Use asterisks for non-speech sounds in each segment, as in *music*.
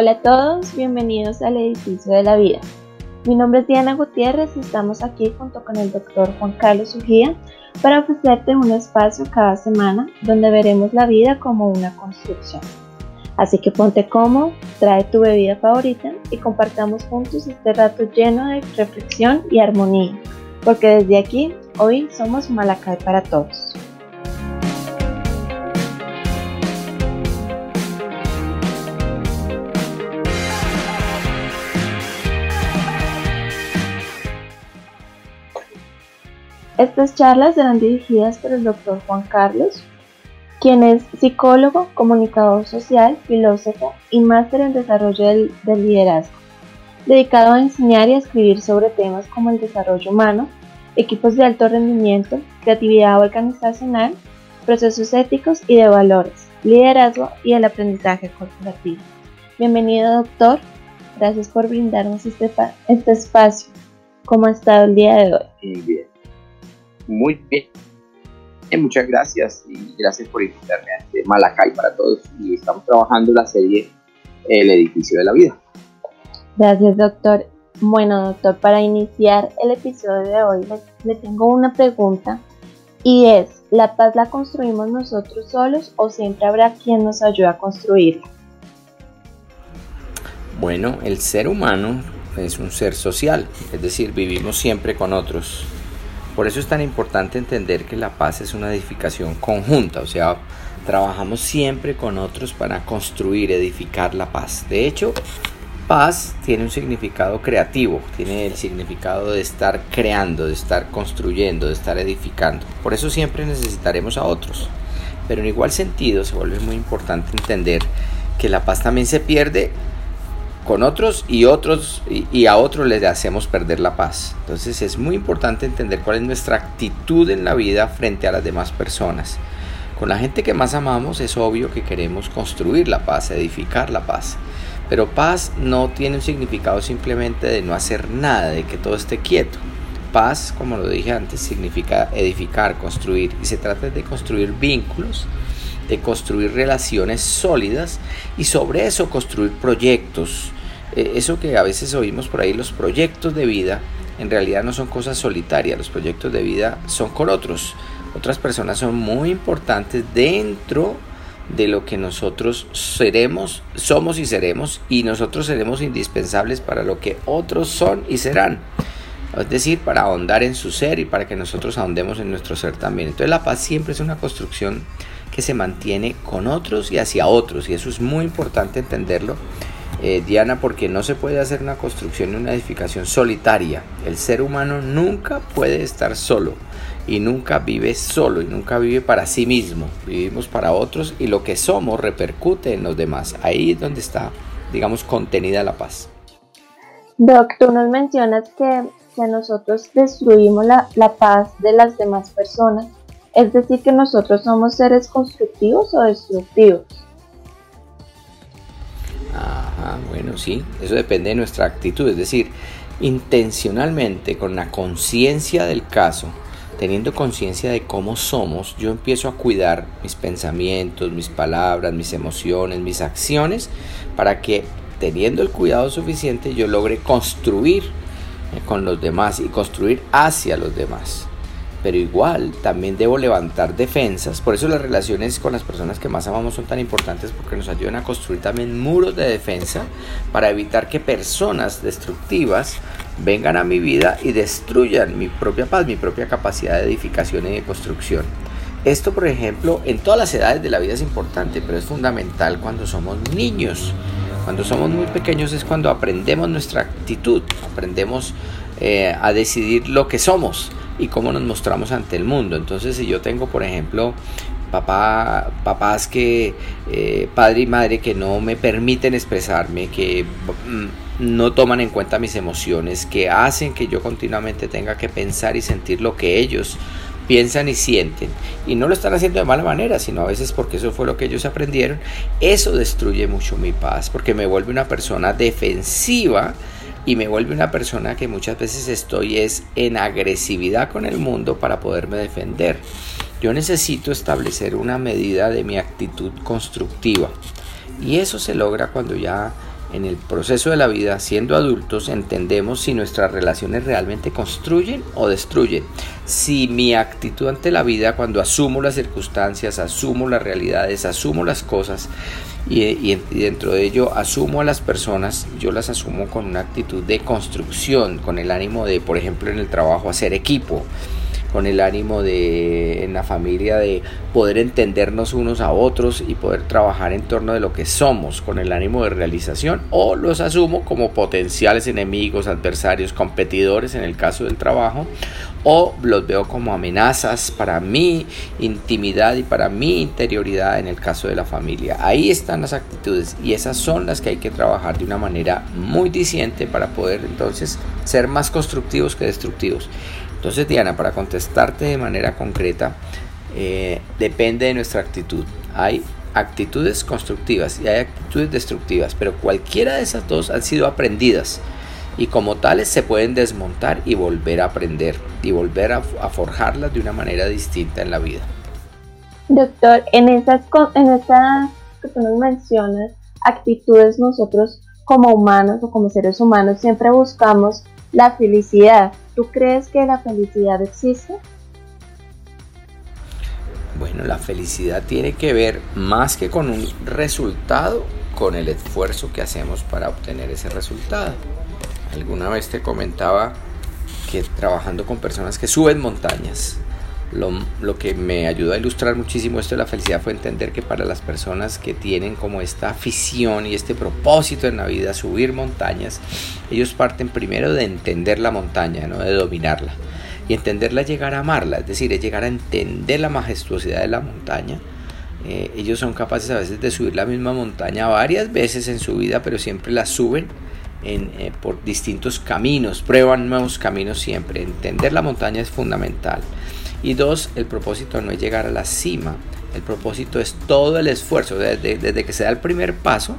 Hola a todos, bienvenidos al edificio de la vida. Mi nombre es Diana Gutiérrez y estamos aquí junto con el doctor Juan Carlos Ujía para ofrecerte un espacio cada semana donde veremos la vida como una construcción. Así que ponte cómodo, trae tu bebida favorita y compartamos juntos este rato lleno de reflexión y armonía, porque desde aquí hoy somos Malacay para todos. Estas charlas serán dirigidas por el doctor Juan Carlos, quien es psicólogo, comunicador social, filósofo y máster en desarrollo del, liderazgo, dedicado a enseñar y a escribir sobre temas como el desarrollo humano, equipos de alto rendimiento, creatividad organizacional, procesos éticos y de valores, liderazgo y el aprendizaje corporativo. Bienvenido doctor, gracias por brindarnos este, este espacio. ¿Cómo ha estado el día de hoy? Muy bien muy bien. Eh, muchas gracias y gracias por invitarme a este Malacay para todos. Y estamos trabajando la serie El edificio de la vida. Gracias, doctor. Bueno, doctor, para iniciar el episodio de hoy le, tengo una pregunta y es, ¿la paz la construimos nosotros solos o siempre habrá quien nos ayude a construirla? Bueno, el ser humano es un ser social, es decir, vivimos siempre con otros. Por eso es tan importante entender que la paz es una edificación conjunta, o sea, trabajamos siempre con otros para construir, edificar la paz. De hecho, paz tiene un significado creativo, tiene el significado de estar creando, de estar construyendo, de estar edificando. Por eso siempre necesitaremos a otros. Pero en igual sentido se vuelve muy importante entender que la paz también se pierde con otros y otros y, a otros les hacemos perder la paz. Entonces es muy importante entender cuál es nuestra actitud en la vida frente a las demás personas. Con la gente que más amamos es obvio que queremos construir la paz, edificar la paz. Pero paz no tiene un significado simplemente de no hacer nada, de que todo esté quieto. Paz, como lo dije antes, significa edificar, construir. Y se trata de construir vínculos, de construir relaciones sólidas y sobre eso construir proyectos, eso que a veces oímos por ahí, los proyectos de vida, en realidad no son cosas solitarias, los proyectos de vida son con otros. Otras personas son muy importantes dentro de lo que nosotros seremos, somos y seremos, y nosotros seremos indispensables para lo que otros son y serán. Es decir, para ahondar en su ser y para que nosotros ahondemos en nuestro ser también. Entonces la paz siempre es una construcción que se mantiene con otros y hacia otros, y eso es muy importante entenderlo eh, Diana, porque no se puede hacer una construcción y una edificación solitaria. El ser humano nunca puede estar solo y nunca vive solo y nunca vive para sí mismo. Vivimos para otros y lo que somos repercute en los demás. Ahí es donde está, digamos, contenida la paz. Doc, tú nos mencionas que, que nosotros destruimos la, la paz de las demás personas. Es decir, que nosotros somos seres constructivos o destructivos. Ajá, bueno, sí, eso depende de nuestra actitud, es decir, intencionalmente, con la conciencia del caso, teniendo conciencia de cómo somos, yo empiezo a cuidar mis pensamientos, mis palabras, mis emociones, mis acciones, para que teniendo el cuidado suficiente yo logre construir eh, con los demás y construir hacia los demás pero igual también debo levantar defensas. Por eso las relaciones con las personas que más amamos son tan importantes porque nos ayudan a construir también muros de defensa para evitar que personas destructivas vengan a mi vida y destruyan mi propia paz, mi propia capacidad de edificación y de construcción. Esto, por ejemplo, en todas las edades de la vida es importante, pero es fundamental cuando somos niños. Cuando somos muy pequeños es cuando aprendemos nuestra actitud, aprendemos eh, a decidir lo que somos y cómo nos mostramos ante el mundo. Entonces, si yo tengo, por ejemplo, papá, papás que, eh, padre y madre que no me permiten expresarme, que mm, no toman en cuenta mis emociones, que hacen que yo continuamente tenga que pensar y sentir lo que ellos piensan y sienten. Y no lo están haciendo de mala manera, sino a veces porque eso fue lo que ellos aprendieron. Eso destruye mucho mi paz, porque me vuelve una persona defensiva y me vuelve una persona que muchas veces estoy es en agresividad con el mundo para poderme defender. Yo necesito establecer una medida de mi actitud constructiva y eso se logra cuando ya en el proceso de la vida, siendo adultos, entendemos si nuestras relaciones realmente construyen o destruyen. Si mi actitud ante la vida, cuando asumo las circunstancias, asumo las realidades, asumo las cosas y, dentro de ello asumo a las personas, yo las asumo con una actitud de construcción, con el ánimo de, por ejemplo, en el trabajo hacer equipo con el ánimo de en la familia de poder entendernos unos a otros y poder trabajar en torno de lo que somos con el ánimo de realización o los asumo como potenciales enemigos, adversarios, competidores en el caso del trabajo o los veo como amenazas para mi intimidad y para mi interioridad en el caso de la familia. Ahí están las actitudes y esas son las que hay que trabajar de una manera muy diciente para poder entonces ser más constructivos que destructivos. Entonces, Diana, para contestarte de manera concreta, eh, depende de nuestra actitud. Hay actitudes constructivas y hay actitudes destructivas, pero cualquiera de esas dos han sido aprendidas y como tales se pueden desmontar y volver a aprender y volver a, forjarlas de una manera distinta en la vida. Doctor, en esas, en esas que tú nos mencionas, actitudes nosotros como humanos o como seres humanos siempre buscamos la felicidad. ¿Tú crees que la felicidad existe? Bueno, la felicidad tiene que ver más que con un resultado, con el esfuerzo que hacemos para obtener ese resultado. Alguna vez te comentaba que trabajando con personas que suben montañas, lo, que me ayudó a ilustrar muchísimo esto de la felicidad fue entender que para las personas que tienen como esta afición y este propósito en la vida, subir montañas, ellos parten primero de entender la montaña, no de dominarla. Y entenderla es llegar a amarla, es decir, es llegar a entender la majestuosidad de la montaña. Eh, ellos son capaces a veces de subir la misma montaña varias veces en su vida, pero siempre la suben en, eh, por distintos caminos, prueban nuevos caminos siempre. Entender la montaña es fundamental. Y dos, el propósito no es llegar a la cima, el propósito es todo el esfuerzo, desde, que se da el primer paso,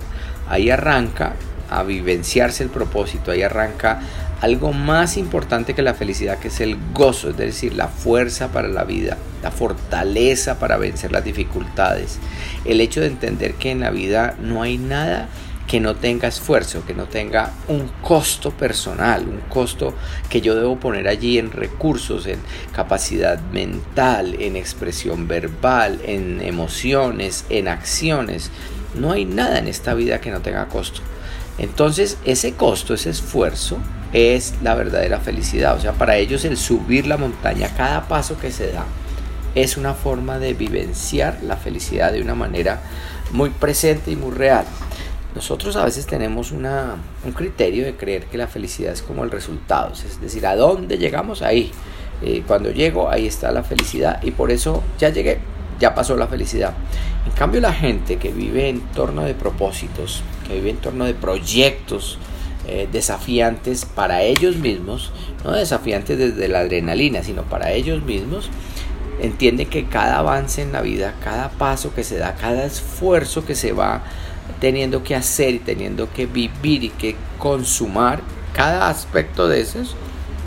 ahí arranca a vivenciarse el propósito, ahí arranca algo más importante que la felicidad, que es el gozo, es decir, la fuerza para la vida, la fortaleza para vencer las dificultades, el hecho de entender que en la vida no hay nada que no tenga esfuerzo, que no tenga un costo personal, un costo que yo debo poner allí en recursos, en capacidad mental, en expresión verbal, en emociones, en acciones. No hay nada en esta vida que no tenga costo. Entonces ese costo, ese esfuerzo es la verdadera felicidad. O sea, para ellos el subir la montaña, cada paso que se da, es una forma de vivenciar la felicidad de una manera muy presente y muy real. Nosotros a veces tenemos una, un criterio de creer que la felicidad es como el resultado, es decir, a dónde llegamos ahí. Eh, cuando llego, ahí está la felicidad y por eso ya llegué, ya pasó la felicidad. En cambio, la gente que vive en torno de propósitos, que vive en torno de proyectos eh, desafiantes para ellos mismos, no desafiantes desde la adrenalina, sino para ellos mismos, entiende que cada avance en la vida, cada paso que se da, cada esfuerzo que se va teniendo que hacer y teniendo que vivir y que consumar, cada aspecto de esos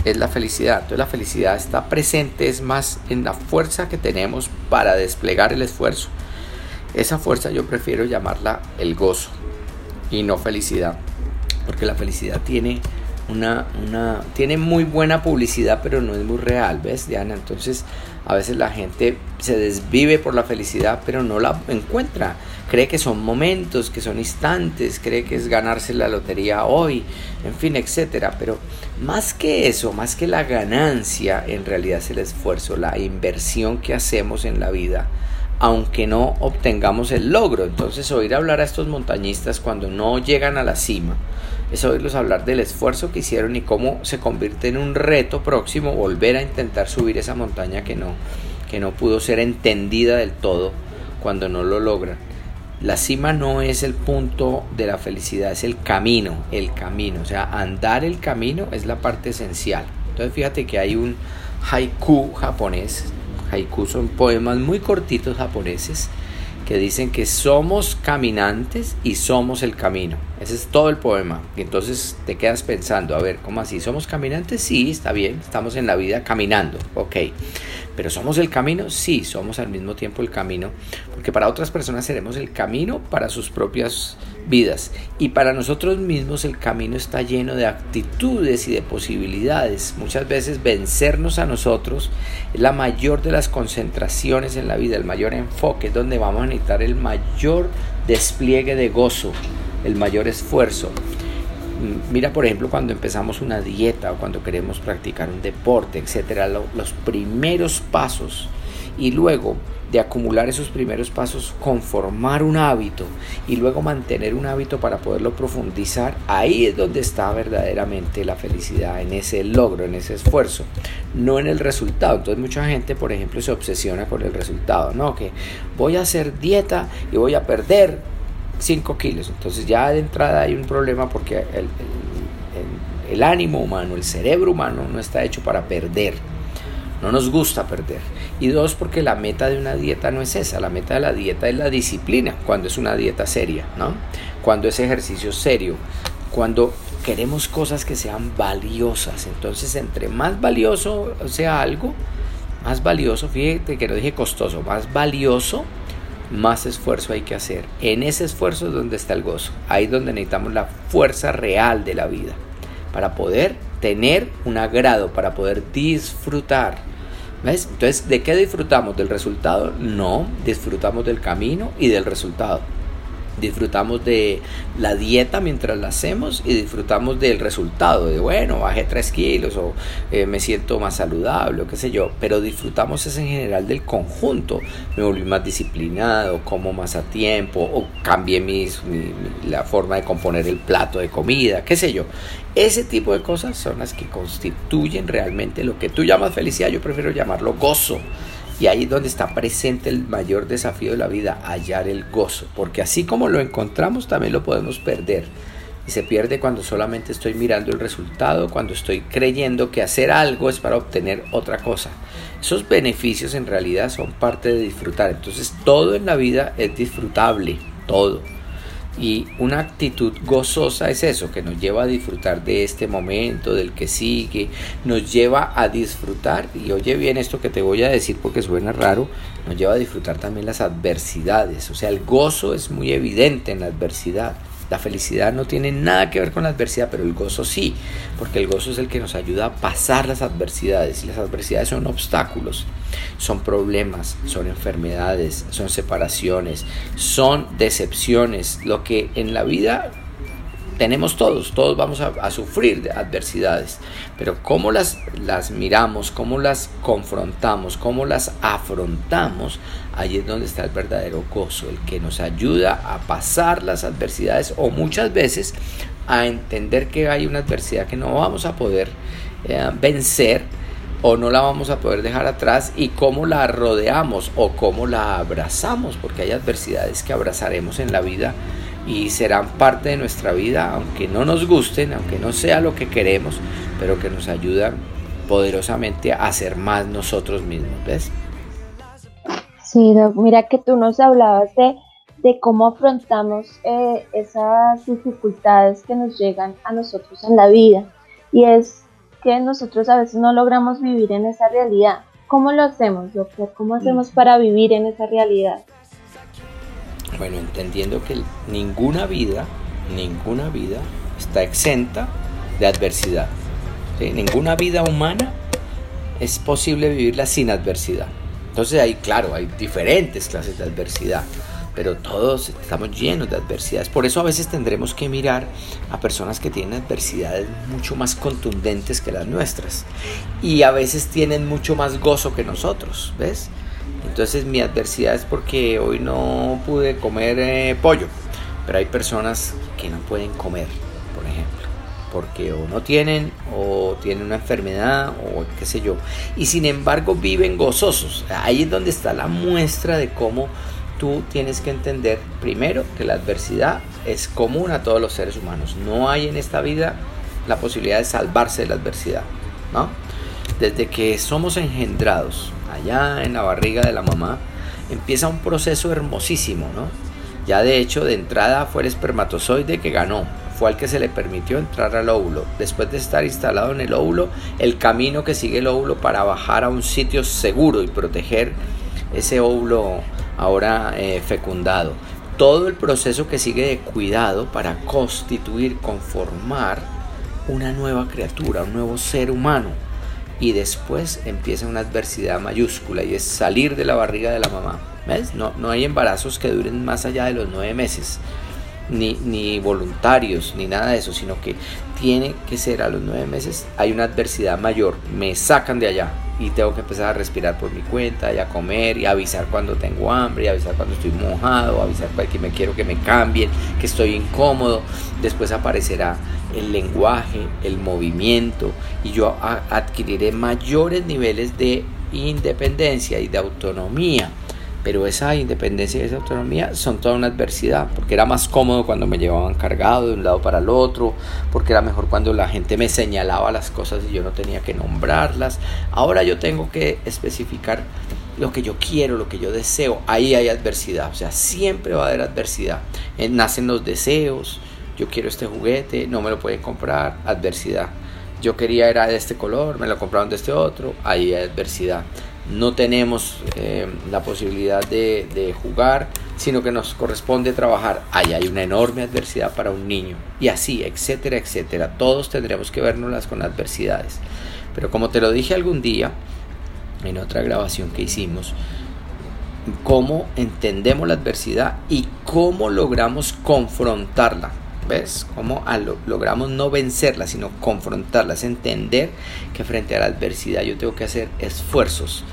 es la felicidad. Entonces la felicidad está presente, es más en la fuerza que tenemos para desplegar el esfuerzo. Esa fuerza yo prefiero llamarla el gozo y no felicidad, porque la felicidad tiene una, una, tiene muy buena publicidad, pero no es muy real, ¿ves, Diana? Entonces, a veces la gente se desvive por la felicidad, pero no la encuentra. Cree que son momentos, que son instantes, cree que es ganarse la lotería hoy, en fin, etcétera. Pero más que eso, más que la ganancia, en realidad es el esfuerzo, la inversión que hacemos en la vida aunque no obtengamos el logro. Entonces oír hablar a estos montañistas cuando no llegan a la cima es oírlos hablar del esfuerzo que hicieron y cómo se convierte en un reto próximo volver a intentar subir esa montaña que no, que no pudo ser entendida del todo cuando no lo logran. La cima no es el punto de la felicidad, es el camino, el camino. O sea, andar el camino es la parte esencial. Entonces fíjate que hay un haiku japonés haiku son poemas muy cortitos japoneses que dicen que somos caminantes y somos el camino. Ese es todo el poema. Y entonces te quedas pensando, a ver, ¿cómo así? ¿Somos caminantes? Sí, está bien, estamos en la vida caminando, ok. Pero somos el camino, sí, somos al mismo tiempo el camino, porque para otras personas seremos el camino para sus propias vidas y para nosotros mismos el camino está lleno de actitudes y de posibilidades. Muchas veces vencernos a nosotros es la mayor de las concentraciones en la vida, el mayor enfoque, es donde vamos a necesitar el mayor despliegue de gozo, el mayor esfuerzo. Mira, por ejemplo, cuando empezamos una dieta o cuando queremos practicar un deporte, etcétera, los primeros pasos y luego de acumular esos primeros pasos, conformar un hábito y luego mantener un hábito para poderlo profundizar, ahí es donde está verdaderamente la felicidad, en ese logro, en ese esfuerzo, no en el resultado. Entonces mucha gente, por ejemplo, se obsesiona con el resultado, ¿no? Que voy a hacer dieta y voy a perder 5 kilos. Entonces ya de entrada hay un problema porque el, el ánimo humano, el cerebro humano no está hecho para perder no nos gusta perder. Y dos, porque la meta de una dieta no es esa. La meta de la dieta es la disciplina, cuando es una dieta seria, ¿no? Cuando es ejercicio serio, cuando queremos cosas que sean valiosas. Entonces, entre más valioso sea algo, más valioso, fíjate que no dije costoso, más valioso, más esfuerzo hay que hacer. En ese esfuerzo es donde está el gozo. Ahí es donde necesitamos la fuerza real de la vida para poder tener un agrado, para poder disfrutar entonces, ¿de qué disfrutamos? ¿Del resultado? No, disfrutamos del camino y del resultado disfrutamos de la dieta mientras la hacemos y disfrutamos del resultado, de bueno, bajé 3 kilos o eh, me siento más saludable o qué sé yo, pero disfrutamos es en general del conjunto, me volví más disciplinado, como más a tiempo o cambié mis, la forma de componer el plato de comida, qué sé yo. Ese tipo de cosas son las que constituyen realmente lo que tú llamas felicidad, yo prefiero llamarlo gozo. Y ahí es donde está presente el mayor desafío de la vida, hallar el gozo. Porque así como lo encontramos, también lo podemos perder. Y se pierde cuando solamente estoy mirando el resultado, cuando estoy creyendo que hacer algo es para obtener otra cosa. Esos beneficios en realidad son parte de disfrutar. Entonces todo en la vida es disfrutable, todo. Y una actitud gozosa es eso, que nos lleva a disfrutar de este momento, del que sigue, nos lleva a disfrutar, y oye bien esto que te voy a decir porque suena raro, nos lleva a disfrutar también las adversidades, o sea, el gozo es muy evidente en la adversidad. La felicidad no tiene nada que ver con la adversidad, pero el gozo sí, porque el gozo es el que nos ayuda a pasar las adversidades y las adversidades son obstáculos, son problemas, son enfermedades, son separaciones, son decepciones, lo que en la vida tenemos todos, todos vamos a, sufrir de adversidades, pero cómo las, las miramos, cómo las confrontamos, cómo las afrontamos, ahí es donde está el verdadero gozo, el que nos ayuda a pasar las adversidades o muchas veces a entender que hay una adversidad que no vamos a poder eh, vencer o no la vamos a poder dejar atrás y cómo la rodeamos o cómo la abrazamos, porque hay adversidades que abrazaremos en la vida y serán parte de nuestra vida, aunque no nos gusten, aunque no sea lo que queremos, pero que nos ayudan poderosamente a ser más nosotros mismos, ¿ves? Sí, mira que tú nos hablabas de, de cómo afrontamos eh, esas dificultades que nos llegan a nosotros en la vida y es que nosotros a veces no logramos vivir en esa realidad. ¿Cómo lo hacemos, doctor? ¿Cómo hacemos mm. para vivir en esa realidad? Bueno, entendiendo que ninguna vida, ninguna vida está exenta de adversidad. Ninguna vida humana es posible vivirla sin adversidad. Entonces hay, claro, hay diferentes clases de adversidad, pero todos estamos llenos de adversidades. Por eso a veces tendremos que mirar a personas que tienen adversidades mucho más contundentes que las nuestras. Y a veces tienen mucho más gozo que nosotros, ¿ves? Entonces mi adversidad es porque hoy no pude comer eh, pollo, pero hay personas que no pueden comer, por ejemplo, porque o no tienen o tienen una enfermedad o qué sé yo, y sin embargo viven gozosos. Ahí es donde está la muestra de cómo tú tienes que entender primero que la adversidad es común a todos los seres humanos. No hay en esta vida la posibilidad de salvarse de la adversidad, ¿no? Desde que somos engendrados allá en la barriga de la mamá, empieza un proceso hermosísimo, ¿no? Ya de hecho, de entrada fue el espermatozoide que ganó, fue al que se le permitió entrar al óvulo. Después de estar instalado en el óvulo, el camino que sigue el óvulo para bajar a un sitio seguro y proteger ese óvulo ahora eh, fecundado. Todo el proceso que sigue de cuidado para constituir, conformar una nueva criatura, un nuevo ser humano. Y después empieza una adversidad mayúscula y es salir de la barriga de la mamá. ¿Ves? No, no hay embarazos que duren más allá de los nueve meses ni, ni voluntarios, ni nada de eso, sino que tiene que ser a los nueve meses, hay una adversidad mayor, me sacan de allá y tengo que empezar a respirar por mi cuenta y a comer y avisar cuando tengo hambre y avisar cuando estoy mojado, avisar que me quiero que me cambien, que estoy incómodo, después aparecerá el lenguaje, el movimiento y yo adquiriré mayores niveles de independencia y de autonomía pero esa independencia y esa autonomía son toda una adversidad, porque era más cómodo cuando me llevaban cargado de un lado para el otro, porque era mejor cuando la gente me señalaba las cosas y yo no tenía que nombrarlas. Ahora yo tengo que especificar lo que yo quiero, lo que yo deseo. Ahí hay adversidad, o sea, siempre va a haber adversidad. Eh, nacen los deseos, yo quiero este juguete, no me lo pueden comprar, adversidad. Yo quería era de este color, me lo compraron de este otro, ahí hay adversidad no tenemos eh, la posibilidad de, jugar, sino que nos corresponde trabajar. Ahí hay una enorme adversidad para un niño. Y así, etcétera, etcétera. Todos tendremos que vernoslas con adversidades. Pero como te lo dije algún día, en otra grabación que hicimos, cómo entendemos la adversidad y cómo logramos confrontarla. ¿Ves? Cómo logramos no vencerla, sino confrontarla. Es entender que frente a la adversidad yo tengo que hacer esfuerzos.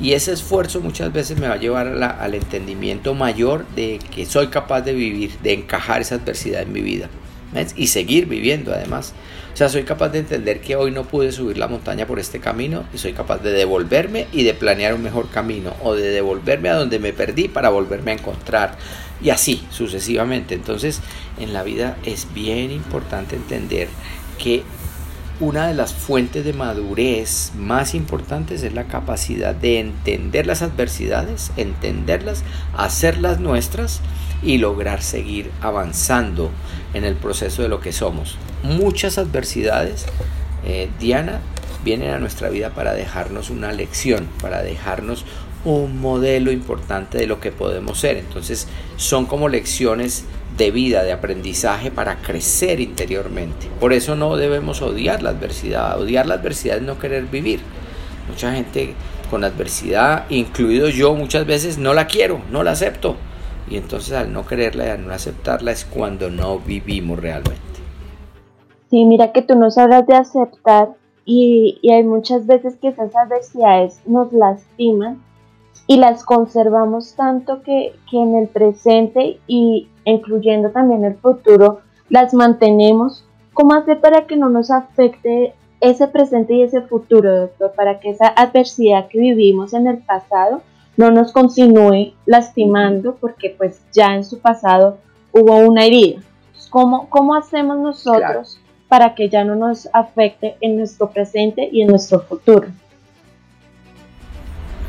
Y ese esfuerzo muchas veces me va a llevar al entendimiento mayor de que soy capaz de vivir, de encajar esa adversidad en mi vida. Y seguir viviendo además. O sea, soy capaz de entender que hoy no pude subir la montaña por este camino y soy capaz de devolverme y de planear un mejor camino o de devolverme a donde me perdí para volverme a encontrar y así sucesivamente. Entonces, en la vida es bien importante entender que una de las fuentes de madurez más importantes es la capacidad de entender las adversidades, entenderlas, hacerlas nuestras y lograr seguir avanzando en el proceso de lo que somos. Muchas adversidades, eh, Diana, vienen a nuestra vida para dejarnos una lección, para dejarnos un modelo importante de lo que podemos ser. Entonces son como lecciones de vida, de aprendizaje para crecer interiormente. Por eso no debemos odiar la adversidad. Odiar la adversidad es no querer vivir. Mucha gente con adversidad, incluido yo muchas veces, no la quiero, no la acepto. Y entonces al no quererla y al no aceptarla es cuando no vivimos realmente. Sí, mira que tú nos hablas de aceptar y, y hay muchas veces que esas adversidades nos lastiman y las conservamos tanto que, en el presente y incluyendo también el futuro las mantenemos. ¿Cómo hacer para que no nos afecte ese presente y ese futuro, doctor? Para que esa adversidad que vivimos en el pasado no nos continúe lastimando porque pues ya en su pasado hubo una herida. ¿Cómo, cómo hacemos nosotros para que ya no nos afecte en nuestro presente y en nuestro futuro?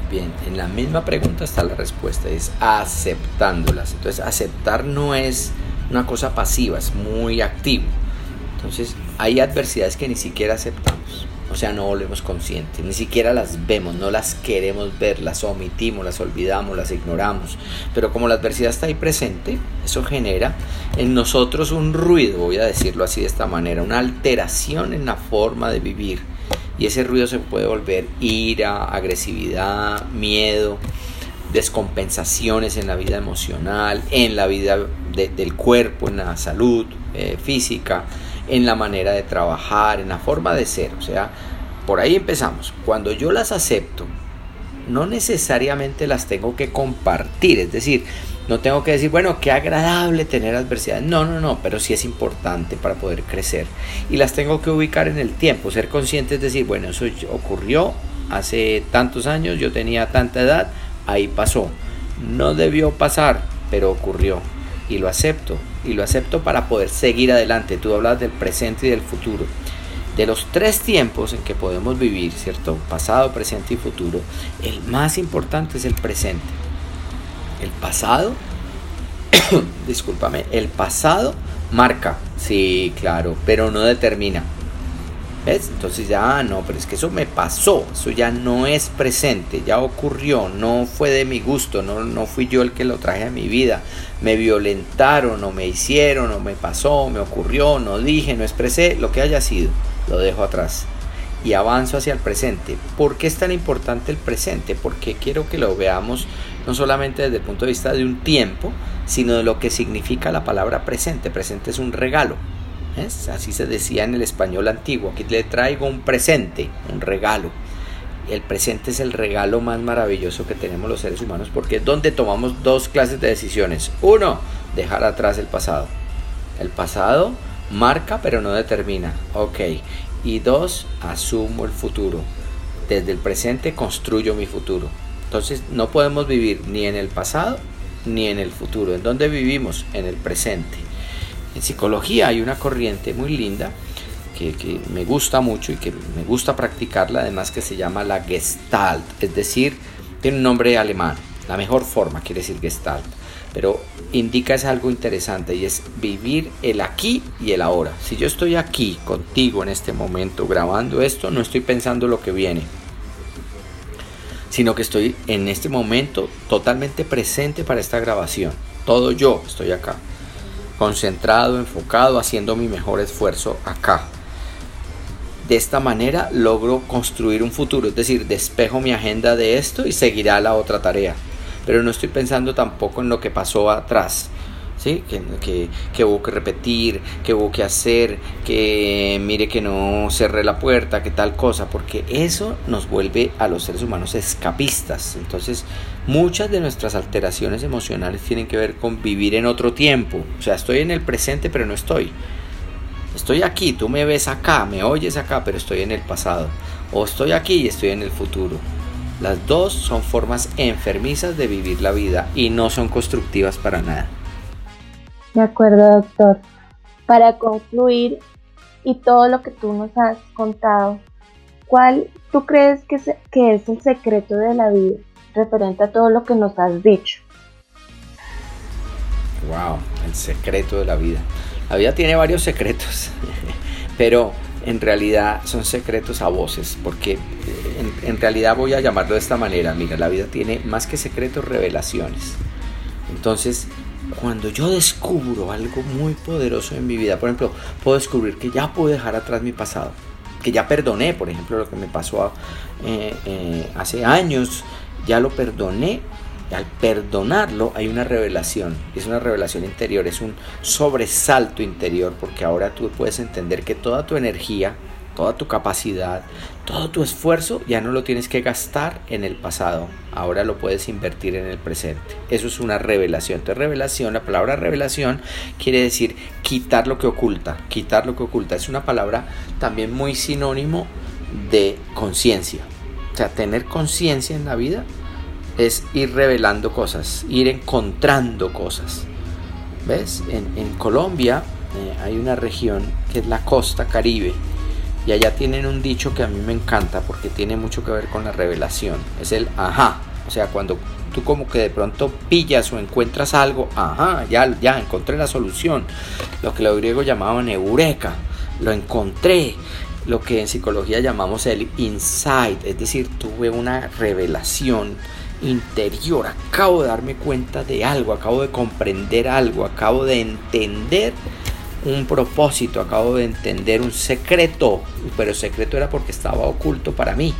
Bien, en la misma pregunta está la respuesta, es aceptándolas. Entonces, aceptar no es una cosa pasiva, es muy activo. Entonces, hay adversidades que ni siquiera aceptamos, o sea, no volvemos conscientes, ni siquiera las vemos, no las queremos ver, las omitimos, las olvidamos, las ignoramos. Pero como la adversidad está ahí presente, eso genera en nosotros un ruido, voy a decirlo así de esta manera, una alteración en la forma de vivir y ese ruido se puede volver ira, agresividad, miedo, descompensaciones en la vida emocional, en la vida del cuerpo, en la salud eh, física, en la manera de trabajar, en la forma de ser. O sea, por ahí empezamos. Cuando yo las acepto, no necesariamente las tengo que compartir. Es decir, no tengo que decir, bueno, qué agradable tener adversidades. No, no, no, pero sí es importante para poder crecer. Y las tengo que ubicar en el tiempo, ser consciente, es decir, bueno, eso ocurrió hace tantos años, yo tenía tanta edad, ahí pasó. No debió pasar, pero ocurrió. Y lo acepto. Y lo acepto para poder seguir adelante. Tú hablas del presente y del futuro. De los tres tiempos en que podemos vivir, ¿cierto? Pasado, presente y futuro, el más importante es el presente el pasado, *coughs* discúlpame, el pasado marca, Sí, claro, pero no determina. Entonces ya, ah, no, pero es que eso me pasó, eso ya no es presente, ya ocurrió, no fue de mi gusto, no, no fui yo el que lo traje a mi vida, me violentaron, o me hicieron, o me pasó, me ocurrió, no dije, no expresé, lo que haya sido, lo dejo atrás y avanzo hacia el presente. ¿Por qué es tan importante el presente? Porque quiero que lo veamos no solamente desde el punto de vista de un tiempo, sino de lo que significa la palabra presente. Presente es un regalo. Así se decía en el español antiguo. Aquí le traigo un presente, un regalo. El presente es el regalo más maravilloso que tenemos los seres humanos porque es donde tomamos dos clases de decisiones. Uno, dejar atrás el pasado. El pasado marca pero no determina. Ok. Y dos, asumo el futuro. Desde el presente construyo mi futuro. Entonces no podemos vivir ni en el pasado ni en el futuro. ¿En dónde vivimos? En el presente. En psicología hay una corriente muy linda que, me gusta mucho y que me gusta practicarla, además que se llama la Gestalt, es decir, tiene un nombre alemán, la mejor forma quiere decir Gestalt, pero indica es algo interesante y es vivir el aquí y el ahora. Si yo estoy aquí contigo en este momento grabando esto, no estoy pensando lo que viene, sino que estoy en este momento totalmente presente para esta grabación. Todo yo estoy acá concentrado, enfocado, haciendo mi mejor esfuerzo acá. De esta manera logro construir un futuro, es decir, despejo mi agenda de esto y seguirá la otra tarea. Pero no estoy pensando tampoco en lo que pasó atrás, ¿sí? Que, que, hubo que repetir, que hubo que hacer, que mire que no cerré la puerta, que tal cosa, porque eso nos vuelve a los seres humanos escapistas. Entonces, muchas de nuestras alteraciones emocionales tienen que ver con vivir en otro tiempo. O sea, estoy en el presente, pero no estoy. Estoy aquí, tú me ves acá, me oyes acá, pero estoy en el pasado. O estoy aquí y estoy en el futuro. Las dos son formas enfermizas de vivir la vida y no son constructivas para nada. De acuerdo, doctor. Para concluir, y todo lo que tú nos has contado, ¿cuál tú crees que, que es el secreto de la vida referente a todo lo que nos has dicho? Wow, el secreto de la vida. La vida tiene varios secretos, *laughs* pero en realidad son secretos a voces, porque en, en, realidad voy a llamarlo de esta manera. Mira, la vida tiene más que secretos, revelaciones. Entonces, cuando yo descubro algo muy poderoso en mi vida, por ejemplo, puedo descubrir que ya puedo dejar atrás mi pasado, que ya perdoné, por ejemplo, lo que me pasó eh, eh, hace años, ya lo perdoné. Y al perdonarlo hay una revelación, es una revelación interior, es un sobresalto interior, porque ahora tú puedes entender que toda tu energía, toda tu capacidad, todo tu esfuerzo ya no lo tienes que gastar en el pasado, ahora lo puedes invertir en el presente. Eso es una revelación. Entonces revelación, la palabra revelación quiere decir quitar lo que oculta, quitar lo que oculta. Es una palabra también muy sinónimo de conciencia. O sea, tener conciencia en la vida es ir revelando cosas, ir encontrando cosas. ¿Ves? En, Colombia eh, hay una región que es la costa caribe y allá tienen un dicho que a mí me encanta porque tiene mucho que ver con la revelación. Es el ajá. O sea, cuando tú como que de pronto pillas o encuentras algo, ajá, ya, ya encontré la solución. Lo que los griegos llamaban eureka. Lo encontré. Lo que en psicología llamamos el insight. Es decir, tuve una revelación interior. Acabo de darme cuenta de algo. Acabo de comprender algo. Acabo de entender un propósito, acabo de entender un secreto, pero el secreto era porque estaba oculto para mí.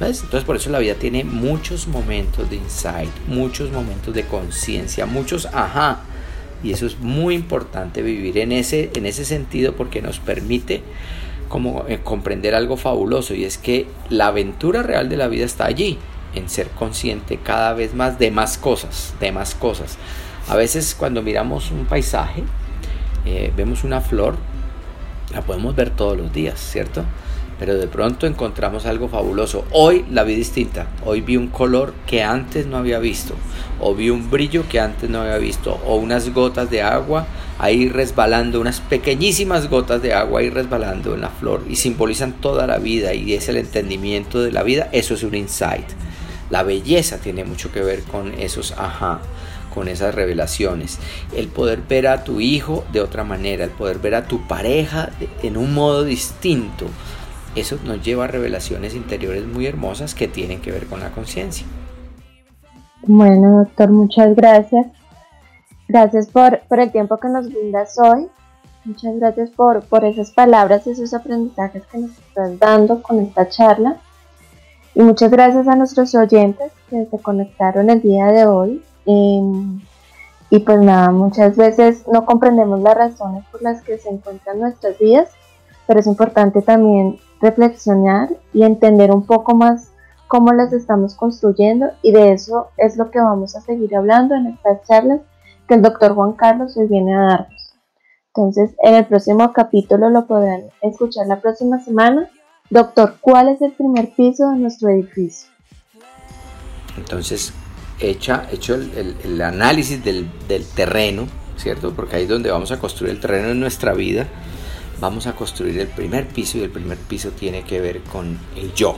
Entonces por eso la vida tiene muchos momentos de insight, muchos momentos de conciencia, muchos ajá. Y eso es muy importante vivir en ese, en ese sentido porque nos permite como eh, comprender algo fabuloso y es que la aventura real de la vida está allí, en ser consciente cada vez más de más cosas, de más cosas. A veces cuando miramos un paisaje, eh, vemos una flor, la podemos ver todos los días, ¿cierto? Pero de pronto encontramos algo fabuloso. Hoy la vi distinta. Hoy vi un color que antes no había visto. O vi un brillo que antes no había visto. O unas gotas de agua ahí resbalando. Unas pequeñísimas gotas de agua ahí resbalando en la flor. Y simbolizan toda la vida. Y es el entendimiento de la vida. Eso es un insight. La belleza tiene mucho que ver con esos ajá con esas revelaciones. El poder ver a tu hijo de otra manera, el poder ver a tu pareja en un modo distinto. Eso nos lleva a revelaciones interiores muy hermosas que tienen que ver con la conciencia. Bueno, doctor, muchas gracias. Gracias por, por, el tiempo que nos brindas hoy. Muchas gracias por, por esas palabras y esos aprendizajes que nos estás dando con esta charla. Y muchas gracias a nuestros oyentes que se conectaron el día de hoy. Em, y pues nada, muchas veces no comprendemos las razones por las que se encuentran nuestras vidas, pero es importante también reflexionar y entender un poco más cómo las estamos construyendo y de eso es lo que vamos a seguir hablando en estas charlas que el doctor Juan Carlos hoy viene a darnos. Entonces, en el próximo capítulo lo podrán escuchar la próxima semana. Doctor, ¿cuál es el primer piso de nuestro edificio? Entonces, hecha, hecho el, análisis del, del, terreno, ¿cierto? Porque ahí es donde vamos a construir el terreno en nuestra vida. Vamos a construir el primer piso y el primer piso tiene que ver con el yo,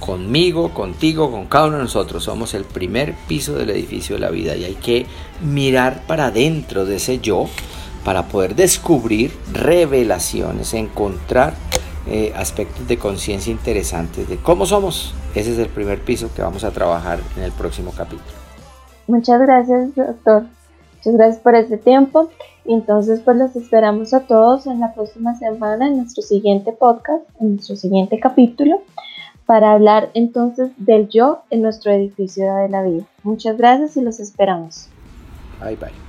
conmigo, contigo, con cada uno de nosotros. Somos el primer piso del edificio de la vida y hay que mirar para dentro de ese yo para poder descubrir revelaciones, encontrar eh, aspectos de conciencia interesantes de cómo somos. Ese es el primer piso que vamos a trabajar en el próximo capítulo. Muchas gracias, doctor. Muchas gracias por este tiempo. Entonces, pues los esperamos a todos en la próxima semana en nuestro siguiente podcast, en nuestro siguiente capítulo para hablar entonces del yo en nuestro edificio de la vida. Muchas gracias y los esperamos. Bye bye.